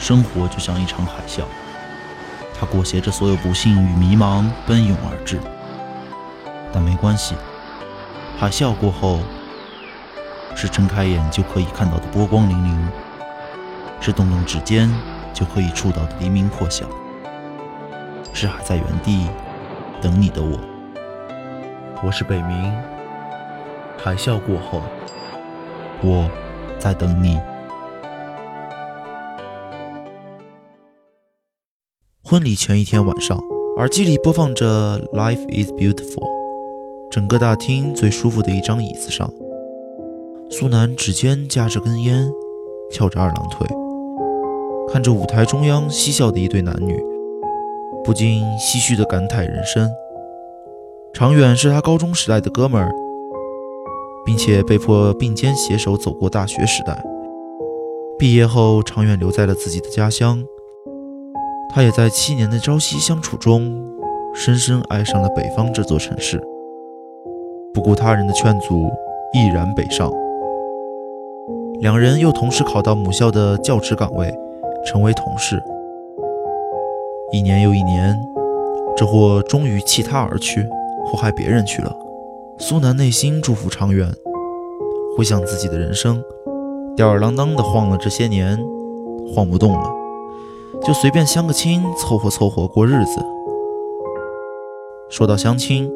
生活就像一场海啸，它裹挟着所有不幸与迷茫奔涌而至。但没关系，海啸过后，是睁开眼就可以看到的波光粼粼，是动动指尖就可以触到的黎明破晓，是还在原地等你的我。我是北冥，海啸过后，我在等你。婚礼前一天晚上，耳机里播放着《Life Is Beautiful》。整个大厅最舒服的一张椅子上，苏南指尖夹着根烟，翘着二郎腿，看着舞台中央嬉笑的一对男女，不禁唏嘘地感慨人生。常远是他高中时代的哥们儿，并且被迫并肩携手走过大学时代。毕业后，常远留在了自己的家乡。他也在七年的朝夕相处中，深深爱上了北方这座城市。不顾他人的劝阻，毅然北上。两人又同时考到母校的教职岗位，成为同事。一年又一年，这货终于弃他而去，祸害别人去了。苏南内心祝福长远，回想自己的人生，吊儿郎当的晃了这些年，晃不动了。就随便相个亲，凑合凑合过日子。说到相亲，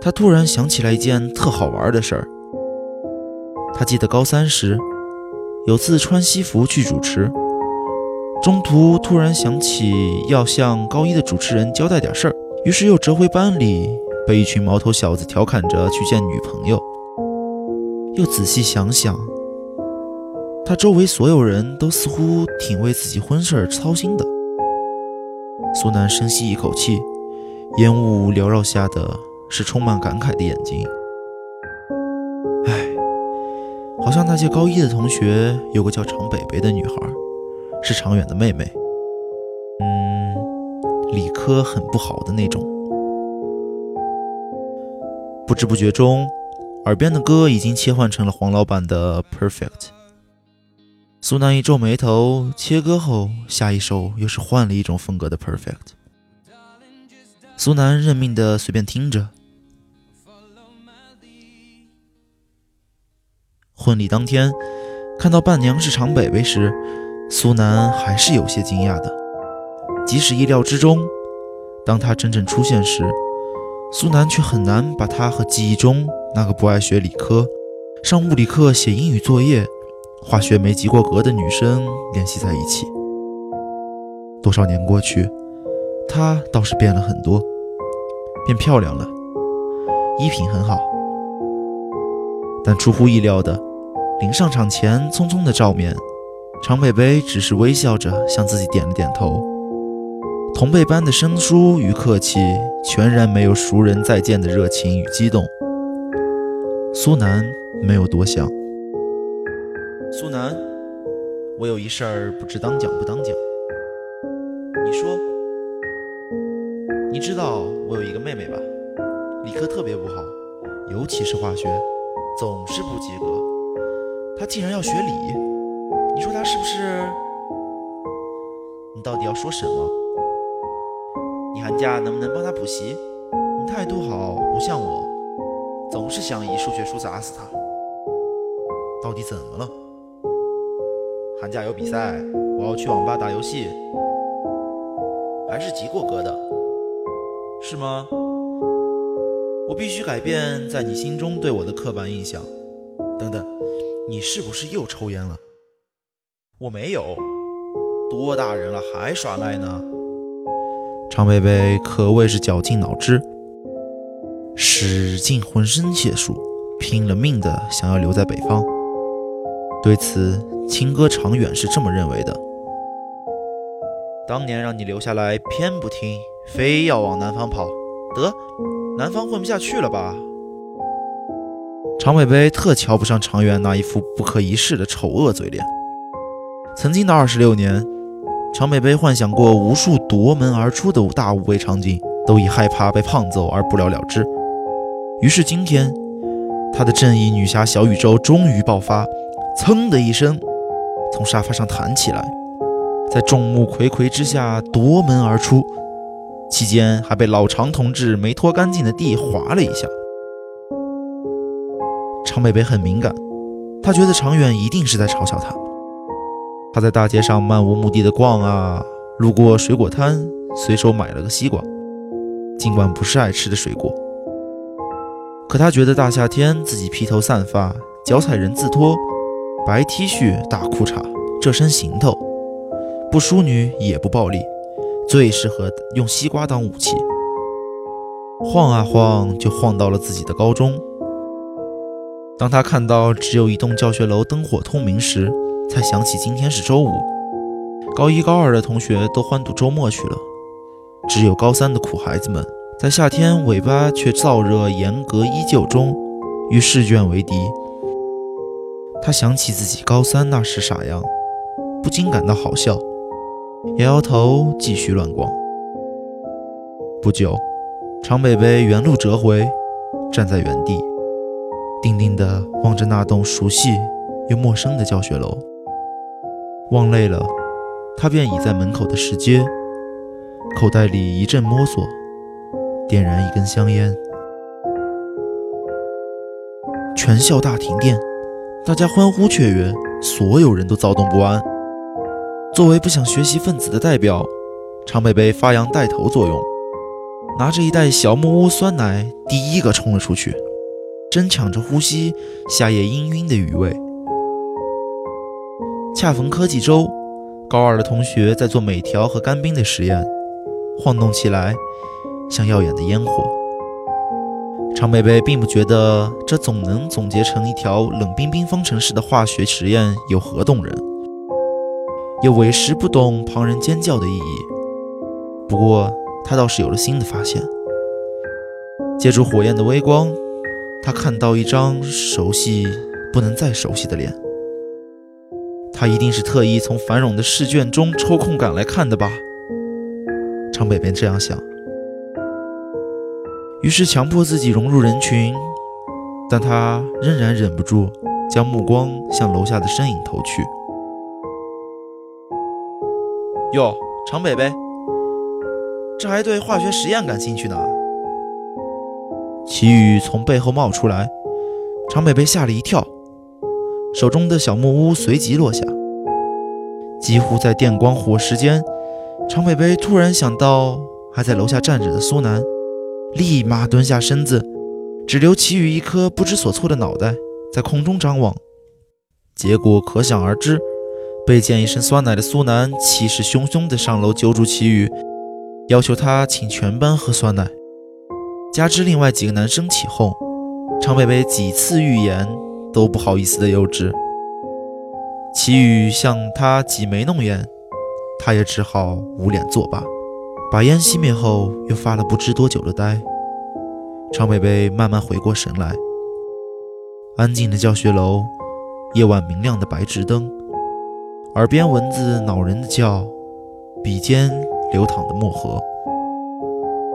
他突然想起来一件特好玩的事儿。他记得高三时，有次穿西服去主持，中途突然想起要向高一的主持人交代点事儿，于是又折回班里，被一群毛头小子调侃着去见女朋友。又仔细想想。他周围所有人都似乎挺为自己婚事儿操心的。苏南深吸一口气，烟雾缭绕下的是充满感慨的眼睛。唉，好像那届高一的同学有个叫常北北的女孩，是常远的妹妹。嗯，理科很不好的那种。不知不觉中，耳边的歌已经切换成了黄老板的《Perfect》。苏南一皱眉头，切割后，下一首又是换了一种风格的 Perfect。苏南认命的随便听着。婚礼当天，看到伴娘是常北北时，苏南还是有些惊讶的。即使意料之中，当他真正出现时，苏南却很难把他和记忆中那个不爱学理科、上物理课写英语作业。化学没及过格的女生联系在一起，多少年过去，她倒是变了很多，变漂亮了，衣品很好。但出乎意料的，临上场前匆匆的照面，常北北只是微笑着向自己点了点头，同辈般的生疏与客气，全然没有熟人再见的热情与激动。苏南没有多想。苏南，我有一事儿不知当讲不当讲。你说，你知道我有一个妹妹吧？理科特别不好，尤其是化学，总是不及格。她竟然要学理，你说她是不是？你到底要说什么？你寒假能不能帮她补习？你态度好，不像我，总是想以数学书砸死她。到底怎么了？寒假有比赛，我要去网吧打游戏，还是及过格的，是吗？我必须改变在你心中对我的刻板印象。等等，你是不是又抽烟了？我没有，多大人了还耍赖呢？常贝贝可谓是绞尽脑汁，使尽浑身解数，拼了命的想要留在北方。对此。亲哥常远是这么认为的。当年让你留下来，偏不听，非要往南方跑，得，南方混不下去了吧？常北北特瞧不上常远那一副不可一世的丑恶嘴脸。曾经的二十六年，常北北幻想过无数夺门而出的大无畏场景，都以害怕被胖揍而不了了之。于是今天，他的正义女侠小宇宙终于爆发，噌的一声。从沙发上弹起来，在众目睽睽之下夺门而出，期间还被老常同志没拖干净的地划了一下。常北北很敏感，他觉得常远一定是在嘲笑他。他在大街上漫无目的的逛啊，路过水果摊，随手买了个西瓜，尽管不是爱吃的水果。可他觉得大夏天自己披头散发，脚踩人字拖，白 T 恤大裤衩，这身行头不淑女也不暴力，最适合用西瓜当武器。晃啊晃，就晃到了自己的高中。当他看到只有一栋教学楼灯火通明时，才想起今天是周五，高一高二的同学都欢度周末去了，只有高三的苦孩子们。在夏天，尾巴却燥热，严格依旧中，与试卷为敌。他想起自己高三那时傻样，不禁感到好笑，摇摇头，继续乱逛。不久，常北北原路折回，站在原地，定定地望着那栋熟悉又陌生的教学楼。望累了，他便倚在门口的石阶，口袋里一阵摸索。点燃一根香烟，全校大停电，大家欢呼雀跃，所有人都躁动不安。作为不想学习分子的代表，常北北发扬带头作用，拿着一袋小木屋酸奶，第一个冲了出去，争抢着呼吸夏夜氤氲的余味。恰逢科技周，高二的同学在做镁条和干冰的实验，晃动起来。像耀眼的烟火，常贝贝并不觉得这总能总结成一条冷冰冰方程式的化学实验有何动人，又委实不懂旁人尖叫的意义。不过他倒是有了新的发现，借助火焰的微光，他看到一张熟悉不能再熟悉的脸。他一定是特意从繁冗的试卷中抽空赶来看的吧？常北北这样想。于是强迫自己融入人群，但他仍然忍不住将目光向楼下的身影投去。哟，常北北，这还对化学实验感兴趣呢。齐宇从背后冒出来，常北北吓了一跳，手中的小木屋随即落下。几乎在电光火石间，常北北突然想到还在楼下站着的苏南。立马蹲下身子，只留齐雨一颗不知所措的脑袋在空中张望。结果可想而知，被溅一身酸奶的苏南气势汹汹地上楼揪住齐雨，要求他请全班喝酸奶。加之另外几个男生起哄，常北北几次欲言都不好意思的幼稚。齐宇向他挤眉弄眼，他也只好捂脸作罢。把烟熄灭后，又发了不知多久的呆。常北北慢慢回过神来，安静的教学楼，夜晚明亮的白炽灯，耳边蚊子恼人的叫，笔尖流淌的墨河，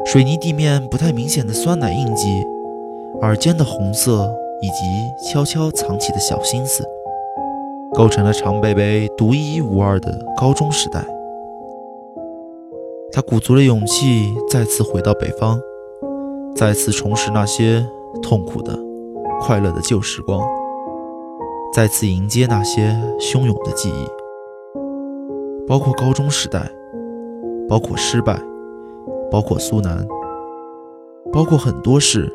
水泥地面不太明显的酸奶印记，耳尖的红色，以及悄悄藏起的小心思，构成了常北北独一无二的高中时代。他鼓足了勇气，再次回到北方，再次重拾那些痛苦的、快乐的旧时光，再次迎接那些汹涌的记忆，包括高中时代，包括失败，包括苏南，包括很多事。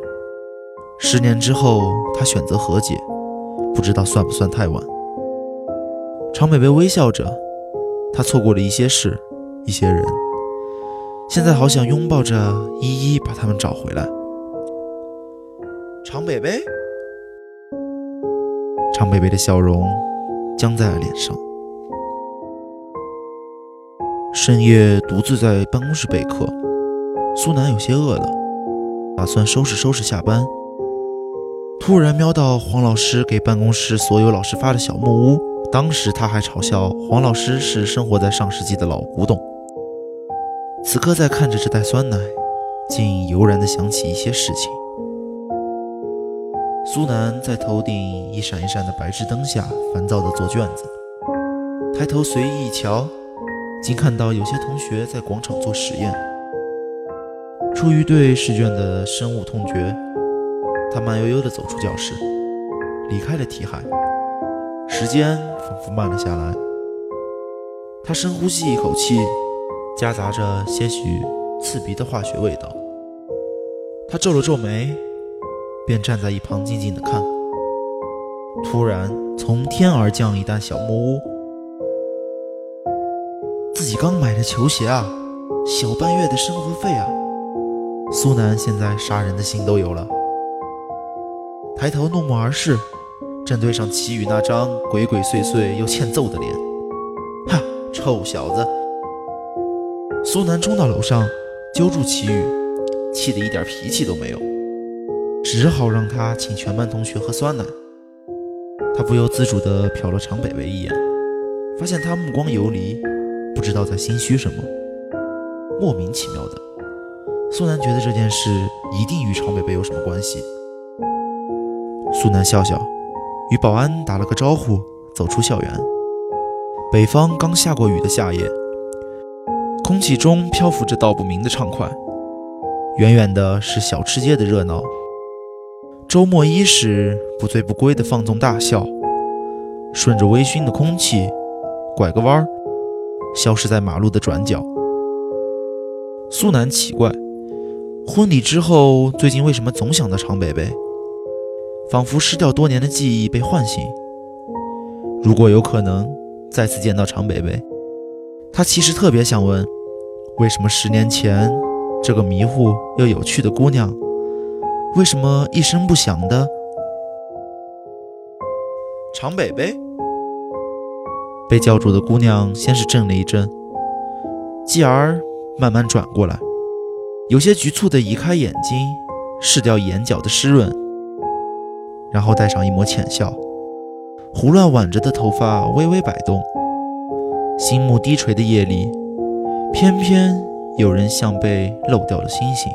十年之后，他选择和解，不知道算不算太晚。常美薇微笑着，他错过了一些事，一些人。现在好想拥抱着依依，把他们找回来。常北北，常北北的笑容僵在了脸上。深夜独自在办公室备课，苏南有些饿了，打算收拾收拾下班。突然瞄到黄老师给办公室所有老师发的小木屋，当时他还嘲笑黄老师是生活在上世纪的老古董。此刻在看着这袋酸奶，竟油然的想起一些事情。苏南在头顶一闪一闪的白炽灯下，烦躁地做卷子。抬头随意一瞧，竟看到有些同学在广场做实验。出于对试卷的深恶痛绝，他慢悠悠地走出教室，离开了题海。时间仿佛慢了下来。他深呼吸一口气，夹杂着些许刺鼻的化学味道。他皱了皱眉，便站在一旁静静的看。突然，从天而降一单小木屋。自己刚买的球鞋啊，小半月的生活费啊。苏南现在杀人的心都有了。抬头怒目而视，正对上齐宇那张鬼鬼祟祟又欠揍的脸。哈，臭小子！苏南冲到楼上，揪住齐宇，气得一点脾气都没有，只好让他请全班同学喝酸奶。他不由自主地瞟了常北北一眼，发现他目光游离，不知道在心虚什么。莫名其妙的，苏南觉得这件事一定与常北北有什么关系。苏南笑笑，与保安打了个招呼，走出校园。北方刚下过雨的夏夜，空气中漂浮着道不明的畅快。远远的是小吃街的热闹。周末伊始，不醉不归的放纵大笑，顺着微醺的空气，拐个弯儿，消失在马路的转角。苏南奇怪，婚礼之后，最近为什么总想到常北北？仿佛失掉多年的记忆被唤醒。如果有可能再次见到常北北，他其实特别想问：为什么十年前这个迷糊又有趣的姑娘？为什么一声不响的？常北北被叫住的姑娘先是怔了一怔，继而慢慢转过来，有些局促地移开眼睛，拭掉眼角的湿润，然后带上一抹浅笑，胡乱挽着的头发微微摆动。星幕低垂的夜里，偏偏有人像被漏掉了星星。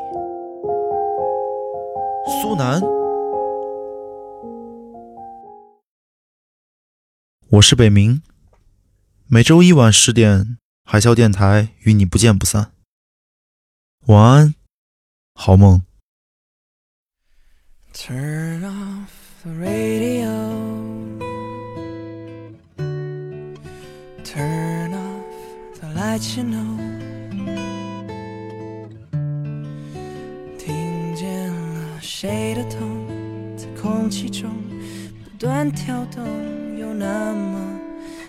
苏南，我是北冥，每周一晚十点，海啸电台与你不见不散。晚安，好梦。谁空气中不断跳动，又那么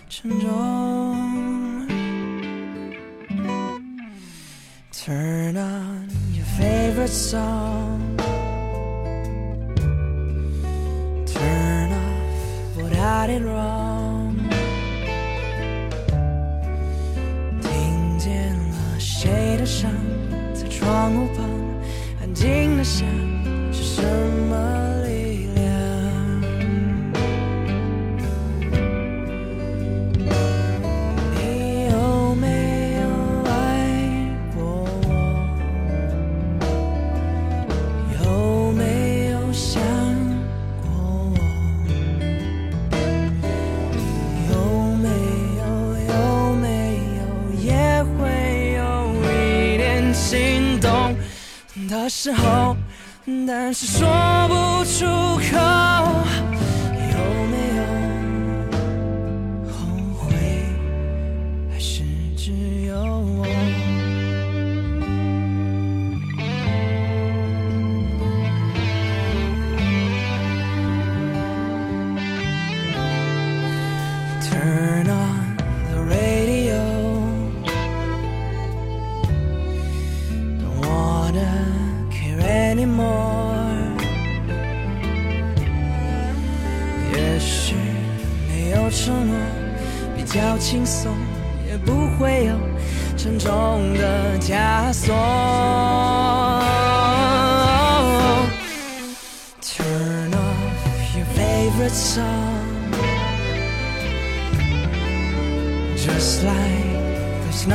沉重？Turn on your favorite song. Turn off what I did wrong. 听见了谁的声在窗户旁安静的想。的时候？但是说不出口。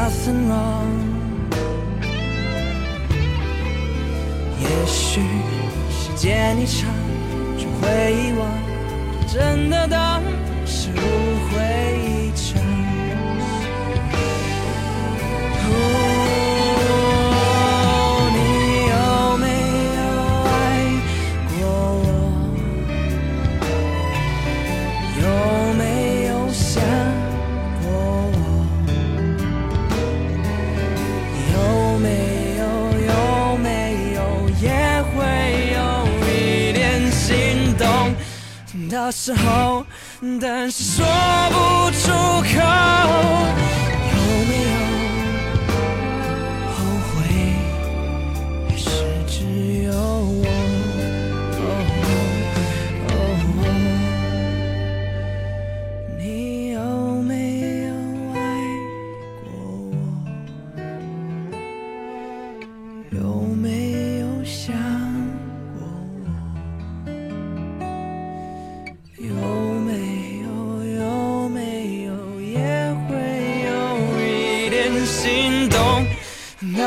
Nothing wrong. 也许时间一长，就会遗忘，真的当。是误会的时候，但是说不出口。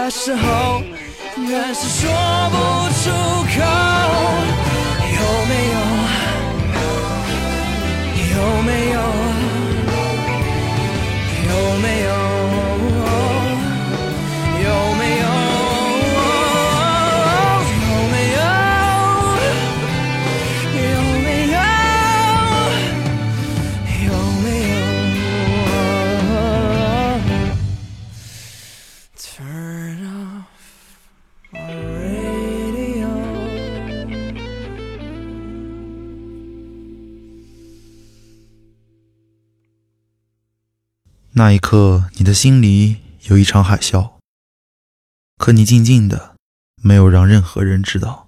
的时候，但是说不出口。有没有？有那一刻，你的心里有一场海啸，可你静静的，没有让任何人知道。